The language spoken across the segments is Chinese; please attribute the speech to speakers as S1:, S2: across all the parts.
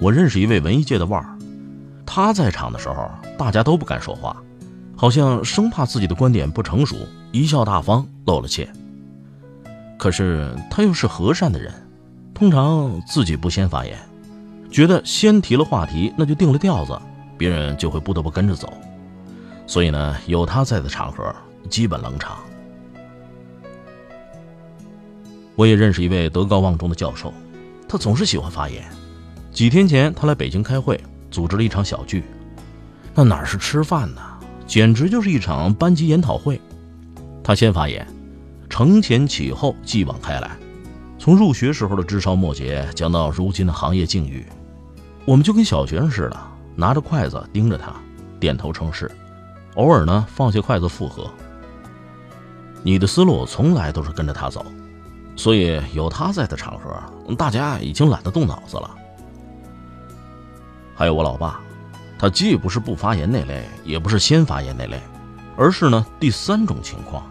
S1: 我认识一位文艺界的腕儿，他在场的时候，大家都不敢说话，好像生怕自己的观点不成熟，贻笑大方，露了怯。可是他又是和善的人，通常自己不先发言，觉得先提了话题，那就定了调子，别人就会不得不跟着走。所以呢，有他在的场合，基本冷场。我也认识一位德高望重的教授，他总是喜欢发言。几天前，他来北京开会，组织了一场小聚。那哪是吃饭呢？简直就是一场班级研讨会。他先发言，承前启后，继往开来，从入学时候的枝梢末节讲到如今的行业境遇。我们就跟小学生似的，拿着筷子盯着他，点头称是，偶尔呢放下筷子附和。你的思路从来都是跟着他走，所以有他在的场合，大家已经懒得动脑子了。还有我老爸，他既不是不发言那类，也不是先发言那类，而是呢第三种情况。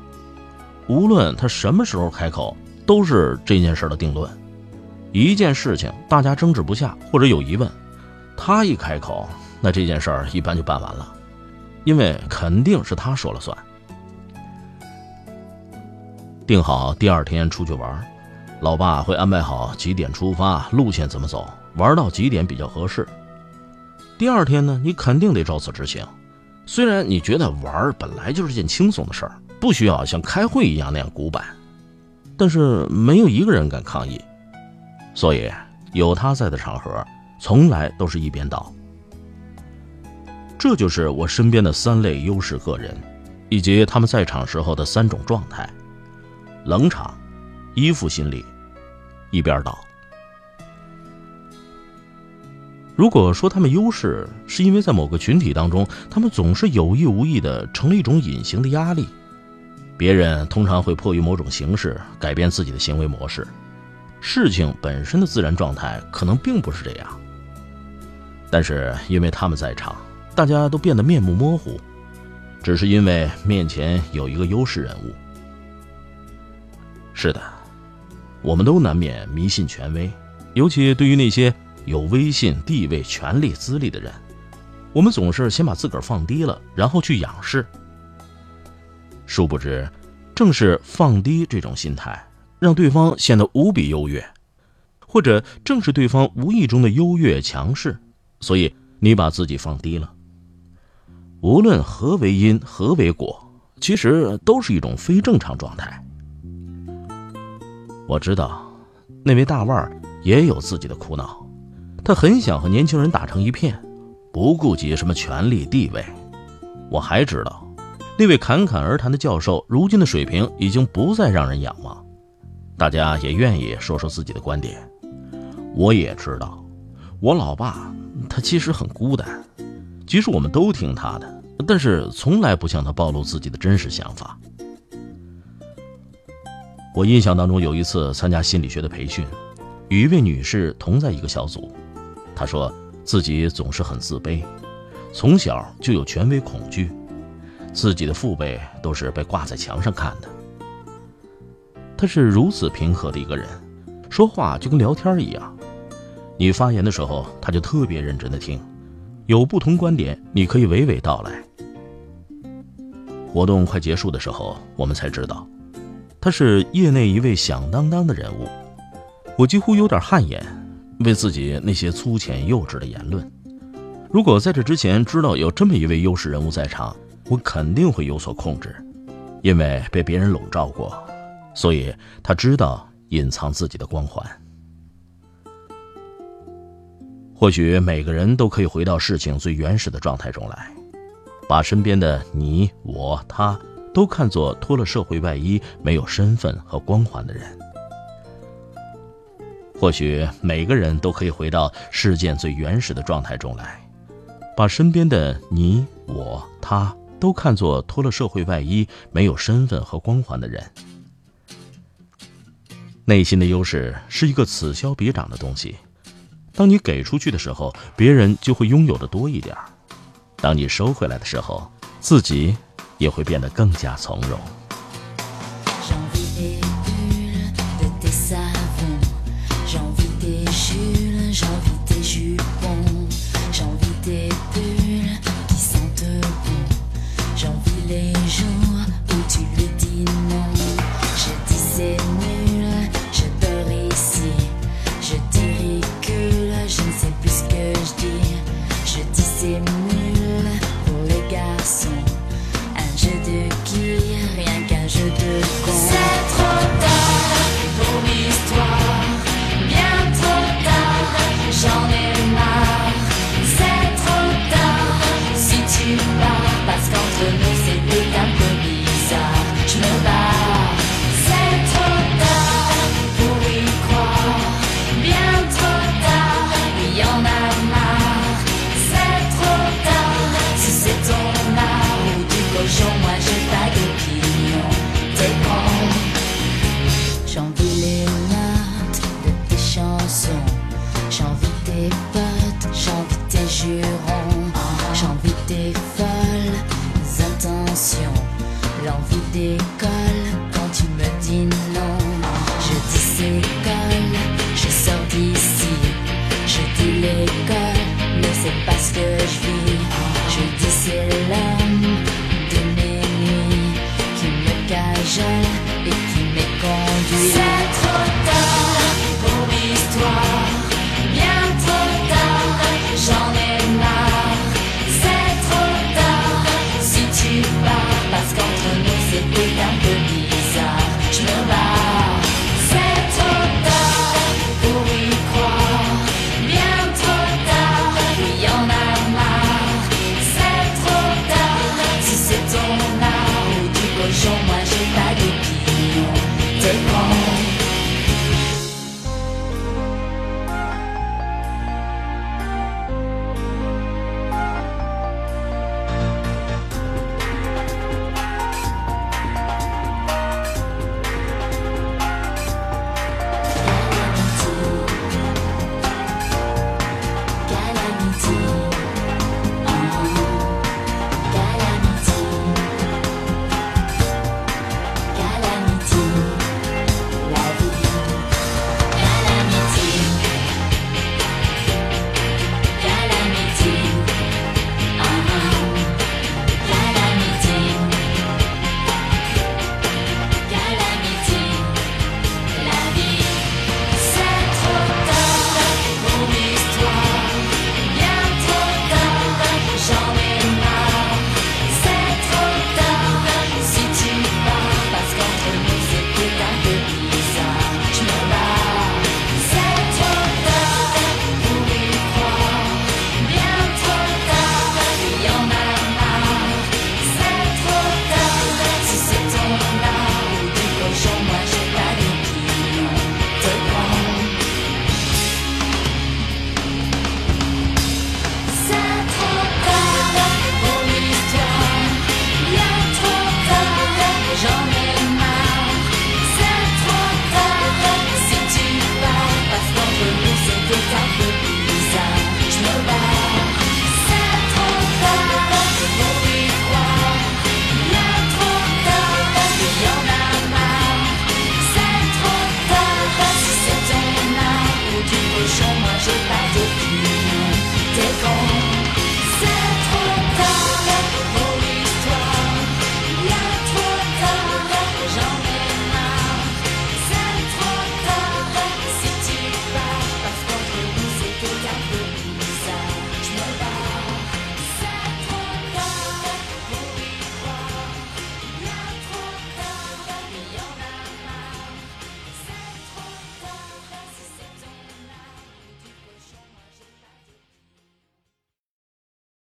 S1: 无论他什么时候开口，都是这件事的定论。一件事情大家争执不下或者有疑问，他一开口，那这件事儿一般就办完了，因为肯定是他说了算。定好第二天出去玩，老爸会安排好几点出发，路线怎么走，玩到几点比较合适。第二天呢，你肯定得照此执行。虽然你觉得玩本来就是件轻松的事儿，不需要像开会一样那样古板，但是没有一个人敢抗议。所以有他在的场合，从来都是一边倒。这就是我身边的三类优势个人，以及他们在场时候的三种状态：冷场、依附心理、一边倒。如果说他们优势，是因为在某个群体当中，他们总是有意无意的成了一种隐形的压力，别人通常会迫于某种形式改变自己的行为模式。事情本身的自然状态可能并不是这样，但是因为他们在场，大家都变得面目模糊，只是因为面前有一个优势人物。是的，我们都难免迷信权威，尤其对于那些。有威信、地位、权力、资历的人，我们总是先把自个儿放低了，然后去仰视。殊不知，正是放低这种心态，让对方显得无比优越，或者正是对方无意中的优越强势，所以你把自己放低了。无论何为因，何为果，其实都是一种非正常状态。我知道，那位大腕儿也有自己的苦恼。他很想和年轻人打成一片，不顾及什么权力地位。我还知道，那位侃侃而谈的教授，如今的水平已经不再让人仰望。大家也愿意说说自己的观点。我也知道，我老爸他其实很孤单，即使我们都听他的，但是从来不向他暴露自己的真实想法。我印象当中有一次参加心理学的培训，与一位女士同在一个小组。他说自己总是很自卑，从小就有权威恐惧，自己的父辈都是被挂在墙上看的。他是如此平和的一个人，说话就跟聊天一样。你发言的时候，他就特别认真的听，有不同观点，你可以娓娓道来。活动快结束的时候，我们才知道，他是业内一位响当当的人物，我几乎有点汗颜。为自己那些粗浅幼稚的言论，如果在这之前知道有这么一位优势人物在场，我肯定会有所控制，因为被别人笼罩过，所以他知道隐藏自己的光环。或许每个人都可以回到事情最原始的状态中来，把身边的你、我、他
S2: 都看作脱了社会外衣、没有身份和光环的人。或许每个人都可以回到事件最原始的状态中来，把身边的你、我、他都看作脱了社会外衣、没有身份和光环的人。内心的优势是一个此消彼长的东西，当你给出去的时候，别人就会拥有的多一点；当你收回来的时候，自己也会变得更加从容。